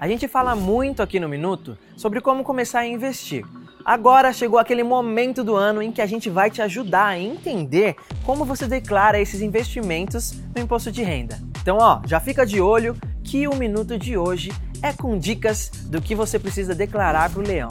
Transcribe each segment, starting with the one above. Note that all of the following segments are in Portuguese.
A gente fala muito aqui no Minuto sobre como começar a investir. Agora chegou aquele momento do ano em que a gente vai te ajudar a entender como você declara esses investimentos no imposto de renda. Então, ó, já fica de olho que o minuto de hoje é com dicas do que você precisa declarar para o leão.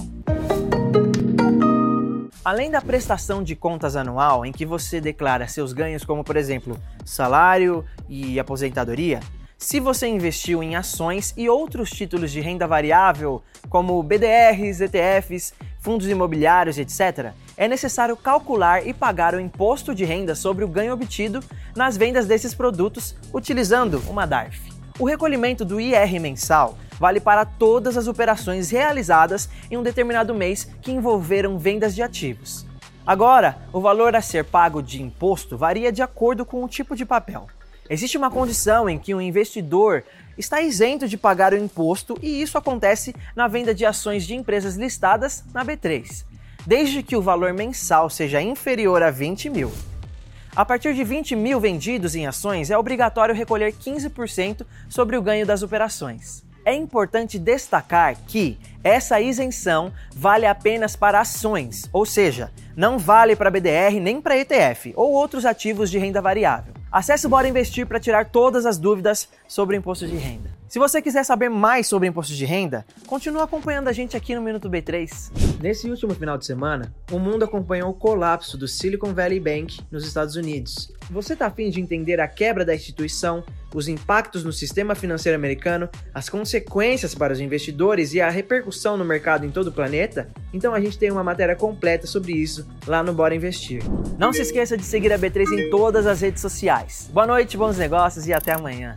Além da prestação de contas anual, em que você declara seus ganhos, como por exemplo salário e aposentadoria, se você investiu em ações e outros títulos de renda variável, como BDRs, ETFs, fundos imobiliários, etc., é necessário calcular e pagar o imposto de renda sobre o ganho obtido nas vendas desses produtos utilizando uma DARF. O recolhimento do IR mensal vale para todas as operações realizadas em um determinado mês que envolveram vendas de ativos. Agora, o valor a ser pago de imposto varia de acordo com o tipo de papel. Existe uma condição em que o investidor está isento de pagar o imposto e isso acontece na venda de ações de empresas listadas na B3, desde que o valor mensal seja inferior a 20 mil. A partir de 20 mil vendidos em ações, é obrigatório recolher 15% sobre o ganho das operações. É importante destacar que essa isenção vale apenas para ações, ou seja, não vale para BDR nem para ETF ou outros ativos de renda variável. Acesse o Bora Investir para tirar todas as dúvidas sobre o imposto de renda. Se você quiser saber mais sobre imposto de renda, continue acompanhando a gente aqui no Minuto B3. Nesse último final de semana, o mundo acompanhou o colapso do Silicon Valley Bank nos Estados Unidos. Você está afim de entender a quebra da instituição, os impactos no sistema financeiro americano, as consequências para os investidores e a repercussão no mercado em todo o planeta? Então a gente tem uma matéria completa sobre isso lá no Bora Investir. Não se esqueça de seguir a B3 em todas as redes sociais. Boa noite, bons negócios e até amanhã.